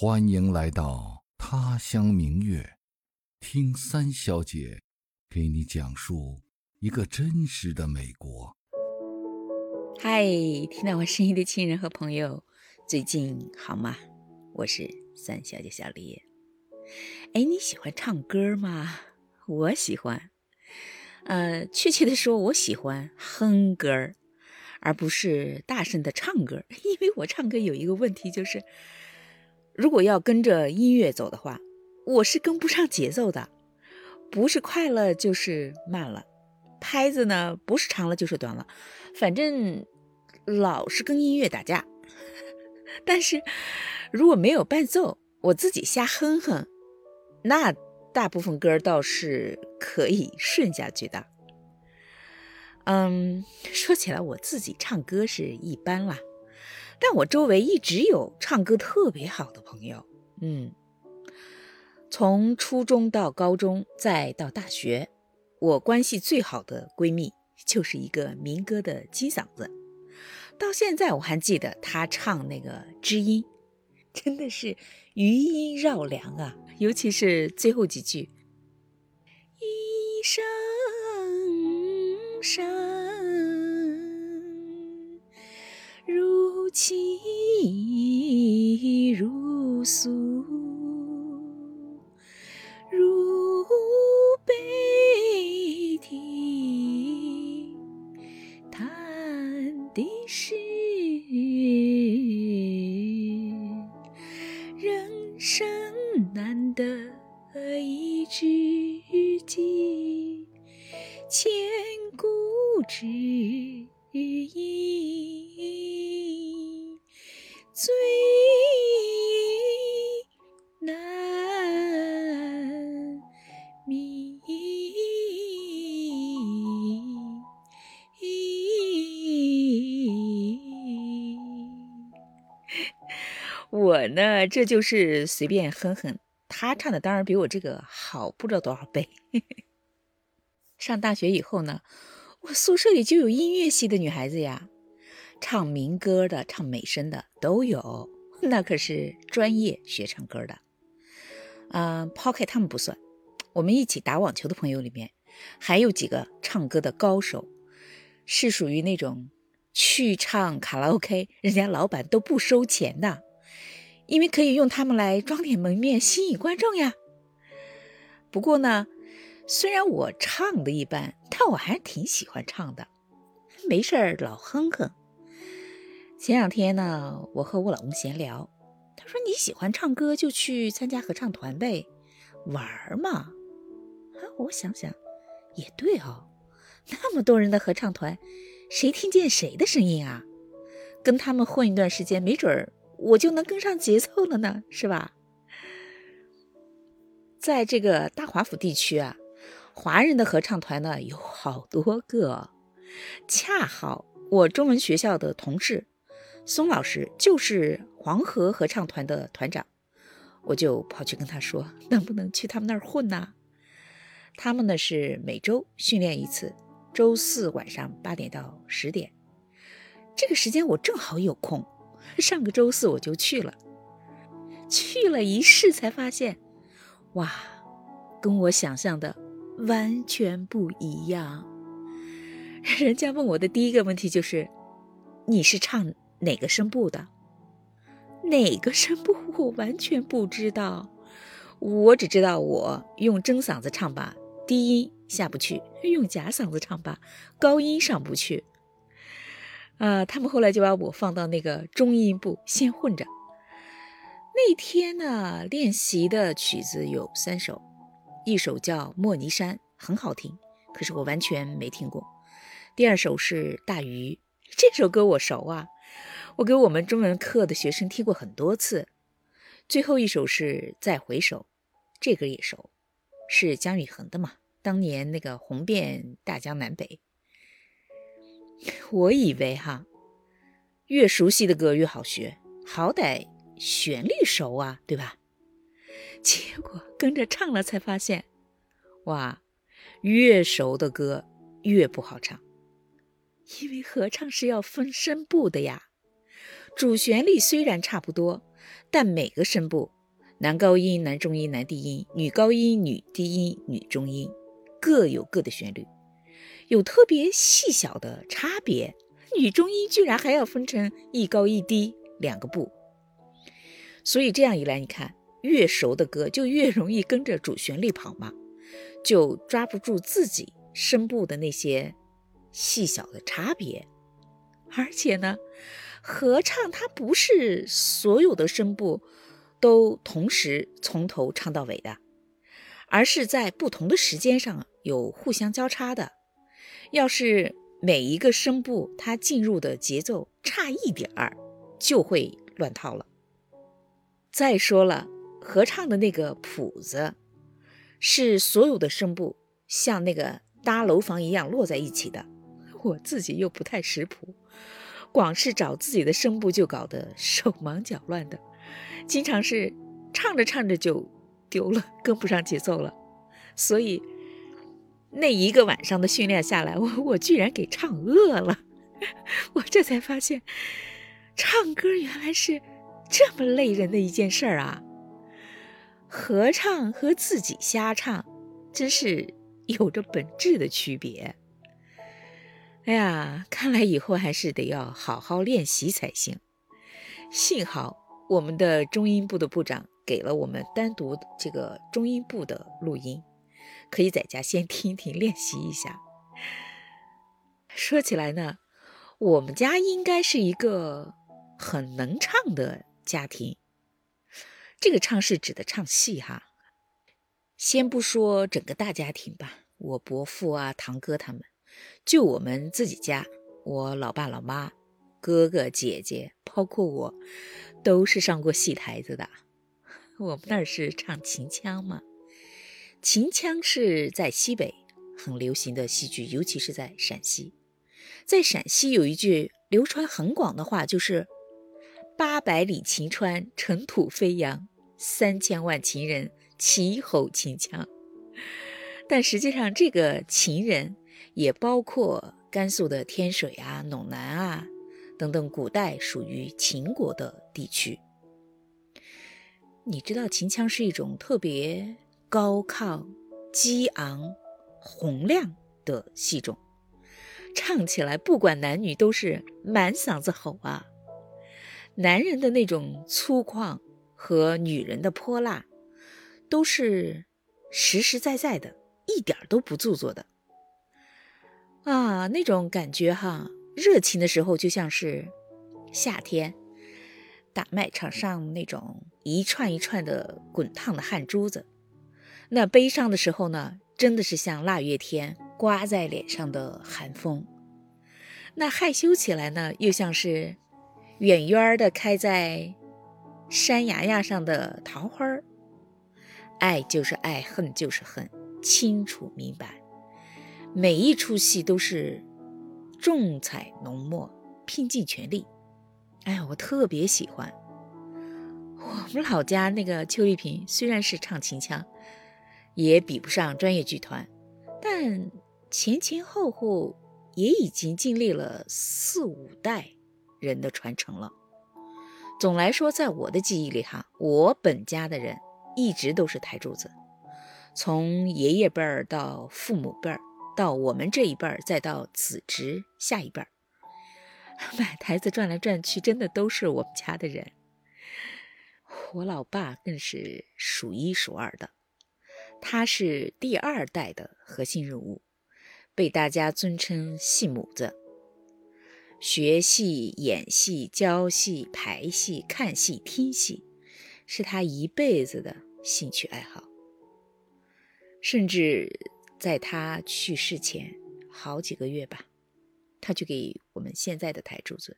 欢迎来到他乡明月，听三小姐给你讲述一个真实的美国。嗨，听到我声音的亲人和朋友，最近好吗？我是三小姐小丽。哎，你喜欢唱歌吗？我喜欢。呃，确切的说，我喜欢哼歌，而不是大声的唱歌。因为我唱歌有一个问题，就是如果要跟着音乐走的话，我是跟不上节奏的，不是快了就是慢了，拍子呢不是长了就是短了，反正老是跟音乐打架。但是如果没有伴奏，我自己瞎哼哼，那。大部分歌倒是可以顺下去的。嗯，说起来我自己唱歌是一般啦，但我周围一直有唱歌特别好的朋友。嗯，从初中到高中，再到大学，我关系最好的闺蜜就是一个民歌的金嗓子，到现在我还记得她唱那个《知音》。真的是余音绕梁啊，尤其是最后几句。一声声如泣如诉，如悲啼，叹的是。我呢，这就是随便哼哼。他唱的当然比我这个好不知道多少倍。上大学以后呢，我宿舍里就有音乐系的女孩子呀，唱民歌的、唱美声的都有，那可是专业学唱歌的。嗯，抛开他们不算，我们一起打网球的朋友里面，还有几个唱歌的高手，是属于那种去唱卡拉 OK，人家老板都不收钱的，因为可以用它们来装点门面，吸引观众呀。不过呢。虽然我唱的一般，但我还是挺喜欢唱的，没事儿老哼哼。前两天呢，我和我老公闲聊，他说：“你喜欢唱歌，就去参加合唱团呗，玩儿嘛。”啊，我想想，也对哦，那么多人的合唱团，谁听见谁的声音啊？跟他们混一段时间，没准儿我就能跟上节奏了呢，是吧？在这个大华府地区啊。华人的合唱团呢有好多个，恰好我中文学校的同事松老师就是黄河合唱团的团长，我就跑去跟他说，能不能去他们那儿混呢？他们呢是每周训练一次，周四晚上八点到十点，这个时间我正好有空，上个周四我就去了，去了一试才发现，哇，跟我想象的。完全不一样。人家问我的第一个问题就是：“你是唱哪个声部的？”哪个声部我完全不知道，我只知道我用真嗓子唱吧，低音下不去；用假嗓子唱吧，高音上不去。啊，他们后来就把我放到那个中音部先混着。那天呢，练习的曲子有三首。一首叫《莫尼山》，很好听，可是我完全没听过。第二首是《大鱼》，这首歌我熟啊，我给我们中文课的学生听过很多次。最后一首是《再回首》，这歌也熟，是姜育恒的嘛？当年那个红遍大江南北。我以为哈，越熟悉的歌越好学，好歹旋律熟啊，对吧？结果跟着唱了，才发现，哇，越熟的歌越不好唱，因为合唱是要分声部的呀。主旋律虽然差不多，但每个声部，男高音、男中音、男低音，女高音、女低音、女中音，各有各的旋律，有特别细小的差别。女中音居然还要分成一高一低两个部，所以这样一来，你看，越熟的歌就越容易跟着主旋律跑嘛，就抓不住自己声部的那些细小的差别。而且呢，合唱它不是所有的声部都同时从头唱到尾的，而是在不同的时间上有互相交叉的。要是每一个声部它进入的节奏差一点儿，就会乱套了。再说了，合唱的那个谱子是所有的声部像那个搭楼房一样摞在一起的，我自己又不太识谱，光是找自己的声部就搞得手忙脚乱的，经常是唱着唱着就丢了，跟不上节奏了，所以。那一个晚上的训练下来，我我居然给唱饿了，我这才发现，唱歌原来是这么累人的一件事儿啊！合唱和自己瞎唱，真是有着本质的区别。哎呀，看来以后还是得要好好练习才行。幸好我们的中音部的部长给了我们单独这个中音部的录音。可以在家先听一听练习一下。说起来呢，我们家应该是一个很能唱的家庭。这个唱是指的唱戏哈。先不说整个大家庭吧，我伯父啊、堂哥他们，就我们自己家，我老爸老妈、哥哥姐姐，包括我，都是上过戏台子的。我们那儿是唱秦腔嘛。秦腔是在西北很流行的戏剧，尤其是在陕西。在陕西有一句流传很广的话，就是“八百里秦川，尘土飞扬；三千万秦人，齐吼秦腔。”但实际上，这个秦人也包括甘肃的天水啊、陇南啊等等古代属于秦国的地区。你知道秦腔是一种特别。高亢、激昂、洪亮的戏种，唱起来不管男女都是满嗓子吼啊！男人的那种粗犷和女人的泼辣，都是实实在在的，一点都不做作的啊！那种感觉哈，热情的时候就像是夏天大麦场上那种一串一串的滚烫的汗珠子。那悲伤的时候呢，真的是像腊月天刮在脸上的寒风；那害羞起来呢，又像是远远的开在山崖崖上的桃花儿。爱就是爱，恨就是恨，清楚明白。每一出戏都是重彩浓墨，拼尽全力。哎呀，我特别喜欢。我们老家那个邱丽萍，虽然是唱秦腔。也比不上专业剧团，但前前后后也已经经历了四五代人的传承了。总来说，在我的记忆里，哈，我本家的人一直都是台柱子，从爷爷辈儿到父母辈儿，到我们这一辈儿，再到子侄下一辈儿，满台子转来转去，真的都是我们家的人。我老爸更是数一数二的。他是第二代的核心人物，被大家尊称“戏母子”。学戏、演戏、教戏、排戏、看戏、听戏，是他一辈子的兴趣爱好。甚至在他去世前好几个月吧，他就给我们现在的台柱子，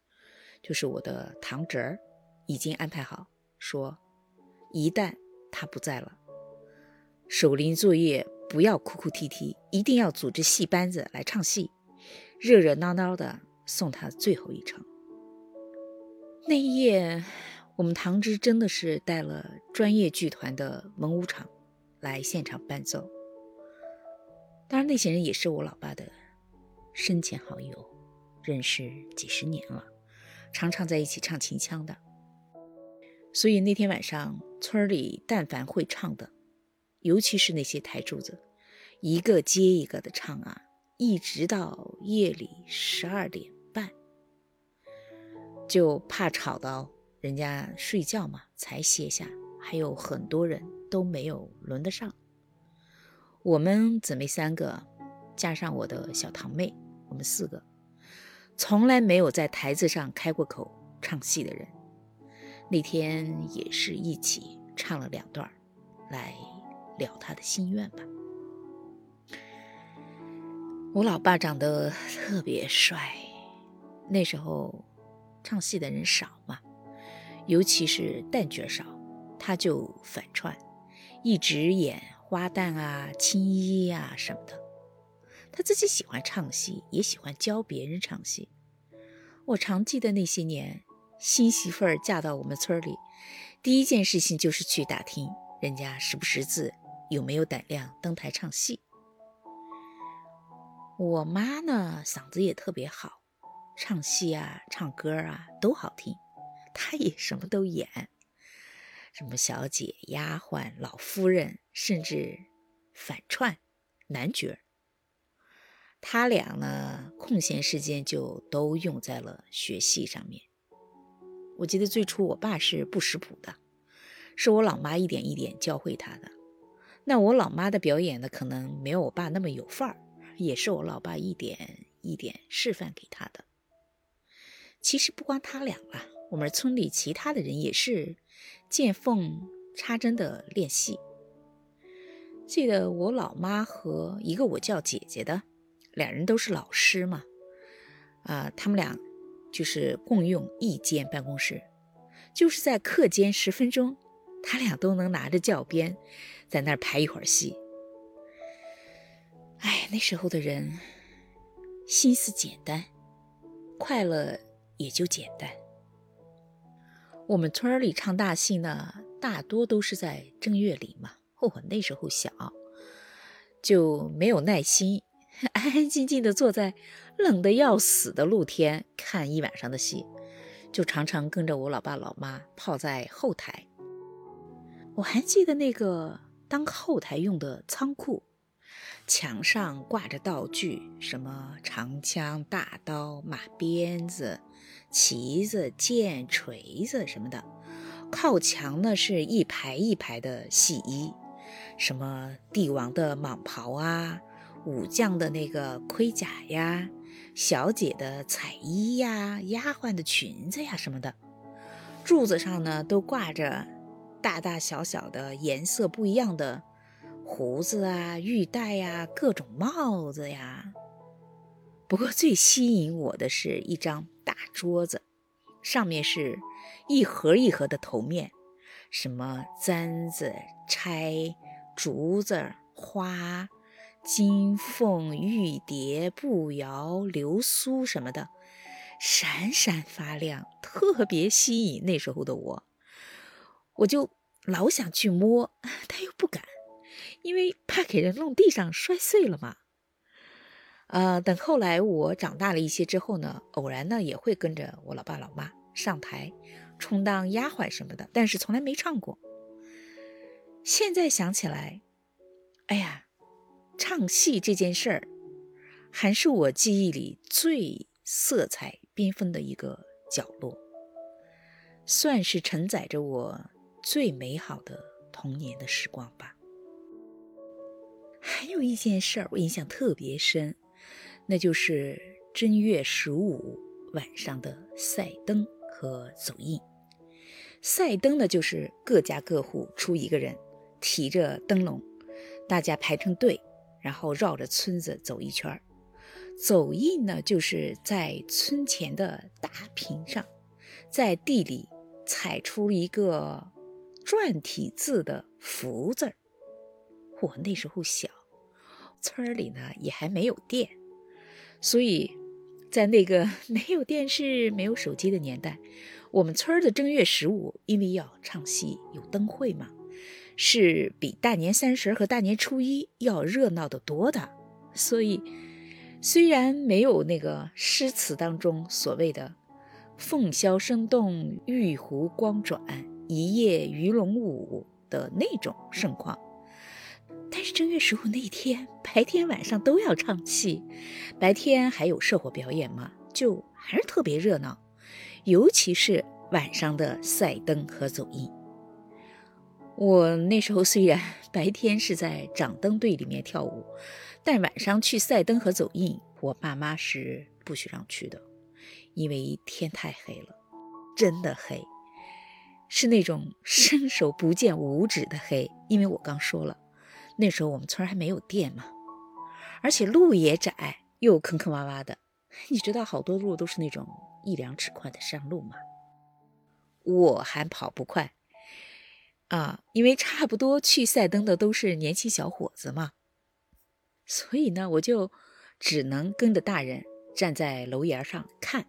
就是我的堂侄儿，已经安排好，说一旦他不在了。守灵作业，不要哭哭啼啼，一定要组织戏班子来唱戏，热热闹闹的送他最后一程。那一夜，我们堂侄真的是带了专业剧团的文武场来现场伴奏。当然，那些人也是我老爸的生前好友，认识几十年了，常常在一起唱秦腔的。所以那天晚上，村里但凡会唱的，尤其是那些台柱子，一个接一个的唱啊，一直到夜里十二点半，就怕吵到人家睡觉嘛，才歇下。还有很多人都没有轮得上。我们姊妹三个，加上我的小堂妹，我们四个，从来没有在台子上开过口唱戏的人。那天也是一起唱了两段，来了他的心愿吧。我老爸长得特别帅，那时候唱戏的人少嘛，尤其是旦角少，他就反串，一直演花旦啊、青衣啊什么的。他自己喜欢唱戏，也喜欢教别人唱戏。我常记得那些年。新媳妇儿嫁到我们村里，第一件事情就是去打听人家识不识字，有没有胆量登台唱戏。我妈呢，嗓子也特别好，唱戏啊、唱歌啊都好听，她也什么都演，什么小姐、丫鬟、老夫人，甚至反串男角。他俩呢，空闲时间就都用在了学戏上面。我记得最初我爸是不识谱的，是我老妈一点一点教会他的。那我老妈的表演呢，可能没有我爸那么有范儿，也是我老爸一点一点示范给他的。其实不光他俩了，我们村里其他的人也是见缝插针的练戏。记得我老妈和一个我叫姐姐的，两人都是老师嘛，啊，他们俩。就是共用一间办公室，就是在课间十分钟，他俩都能拿着教鞭在那儿排一会儿戏。哎，那时候的人心思简单，快乐也就简单。我们村里唱大戏呢，大多都是在正月里嘛。我那时候小，就没有耐心。安安静静的坐在冷得要死的露天看一晚上的戏，就常常跟着我老爸老妈泡在后台。我还记得那个当后台用的仓库，墙上挂着道具，什么长枪、大刀、马鞭子、旗子、剑、锤子什么的。靠墙呢是一排一排的戏衣，什么帝王的蟒袍啊。武将的那个盔甲呀，小姐的彩衣呀，丫鬟的裙子呀什么的，柱子上呢都挂着大大小小的颜色不一样的胡子啊、玉带呀、各种帽子呀。不过最吸引我的是一张大桌子，上面是一盒一盒的头面，什么簪子、钗、竹子、花。金凤玉蝶、步摇、流苏什么的，闪闪发亮，特别吸引那时候的我。我就老想去摸，但又不敢，因为怕给人弄地上摔碎了嘛。呃，等后来我长大了一些之后呢，偶然呢也会跟着我老爸老妈上台充当丫鬟什么的，但是从来没唱过。现在想起来，哎呀。唱戏这件事儿，还是我记忆里最色彩缤纷的一个角落，算是承载着我最美好的童年的时光吧。还有一件事儿我印象特别深，那就是正月十五晚上的赛灯和走印。赛灯呢，就是各家各户出一个人，提着灯笼，大家排成队。然后绕着村子走一圈儿，走印呢，就是在村前的大坪上，在地里踩出一个篆体字的福字儿。我那时候小，村里呢也还没有电，所以在那个 没有电视、没有手机的年代，我们村的正月十五，因为要唱戏，有灯会嘛。是比大年三十和大年初一要热闹得多的，所以虽然没有那个诗词当中所谓的“凤箫声动，玉壶光转，一夜鱼龙舞的那种盛况。但是正月十五那一天，白天晚上都要唱戏，白天还有社火表演嘛，就还是特别热闹。尤其是晚上的赛灯和走印。我那时候虽然白天是在掌灯队里面跳舞，但晚上去赛灯和走印，我爸妈是不许让去的，因为天太黑了，真的黑，是那种 伸手不见五指的黑。因为我刚说了。那时候我们村还没有电嘛，而且路也窄又坑坑洼洼的。你知道好多路都是那种一两尺宽的山路吗？我还跑不快啊，因为差不多去赛灯的都是年轻小伙子嘛，所以呢，我就只能跟着大人站在楼檐上看。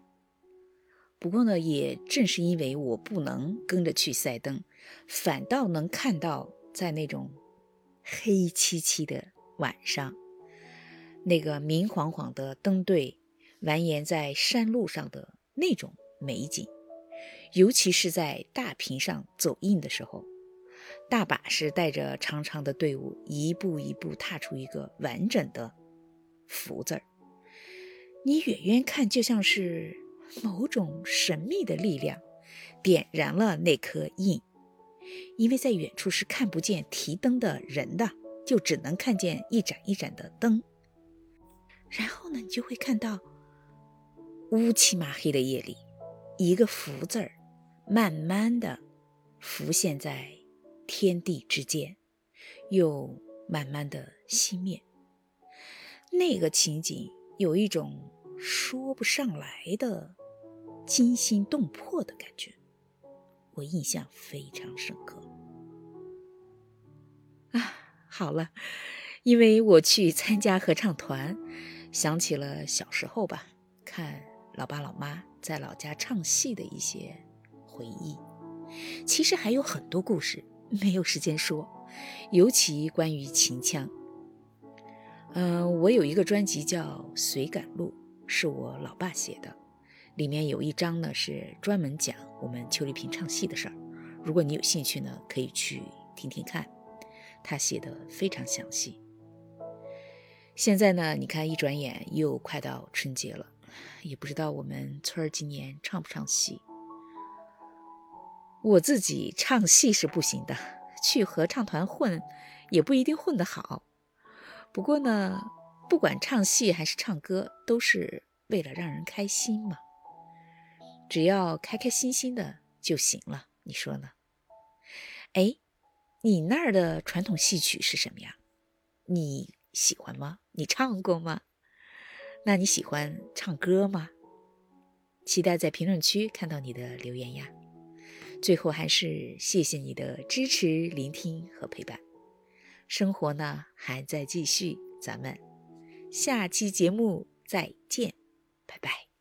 不过呢，也正是因为我不能跟着去赛灯，反倒能看到在那种。黑漆漆的晚上，那个明晃晃的灯队蜿蜒在山路上的那种美景，尤其是在大屏上走印的时候，大把是带着长长的队伍，一步一步踏出一个完整的“福”字儿。你远远看，就像是某种神秘的力量点燃了那颗印。因为在远处是看不见提灯的人的，就只能看见一盏一盏的灯。然后呢，你就会看到乌漆麻黑的夜里，一个“福”字儿慢慢的浮现在天地之间，又慢慢的熄灭。那个情景有一种说不上来的惊心动魄的感觉。我印象非常深刻啊！好了，因为我去参加合唱团，想起了小时候吧，看老爸老妈在老家唱戏的一些回忆。其实还有很多故事没有时间说，尤其关于秦腔。嗯，我有一个专辑叫《随感录》，是我老爸写的。里面有一章呢，是专门讲我们邱丽萍唱戏的事儿。如果你有兴趣呢，可以去听听看，他写的非常详细。现在呢，你看一转眼又快到春节了，也不知道我们村儿今年唱不唱戏。我自己唱戏是不行的，去合唱团混也不一定混得好。不过呢，不管唱戏还是唱歌，都是为了让人开心嘛。只要开开心心的就行了，你说呢？哎，你那儿的传统戏曲是什么呀？你喜欢吗？你唱过吗？那你喜欢唱歌吗？期待在评论区看到你的留言呀。最后还是谢谢你的支持、聆听和陪伴。生活呢还在继续，咱们下期节目再见，拜拜。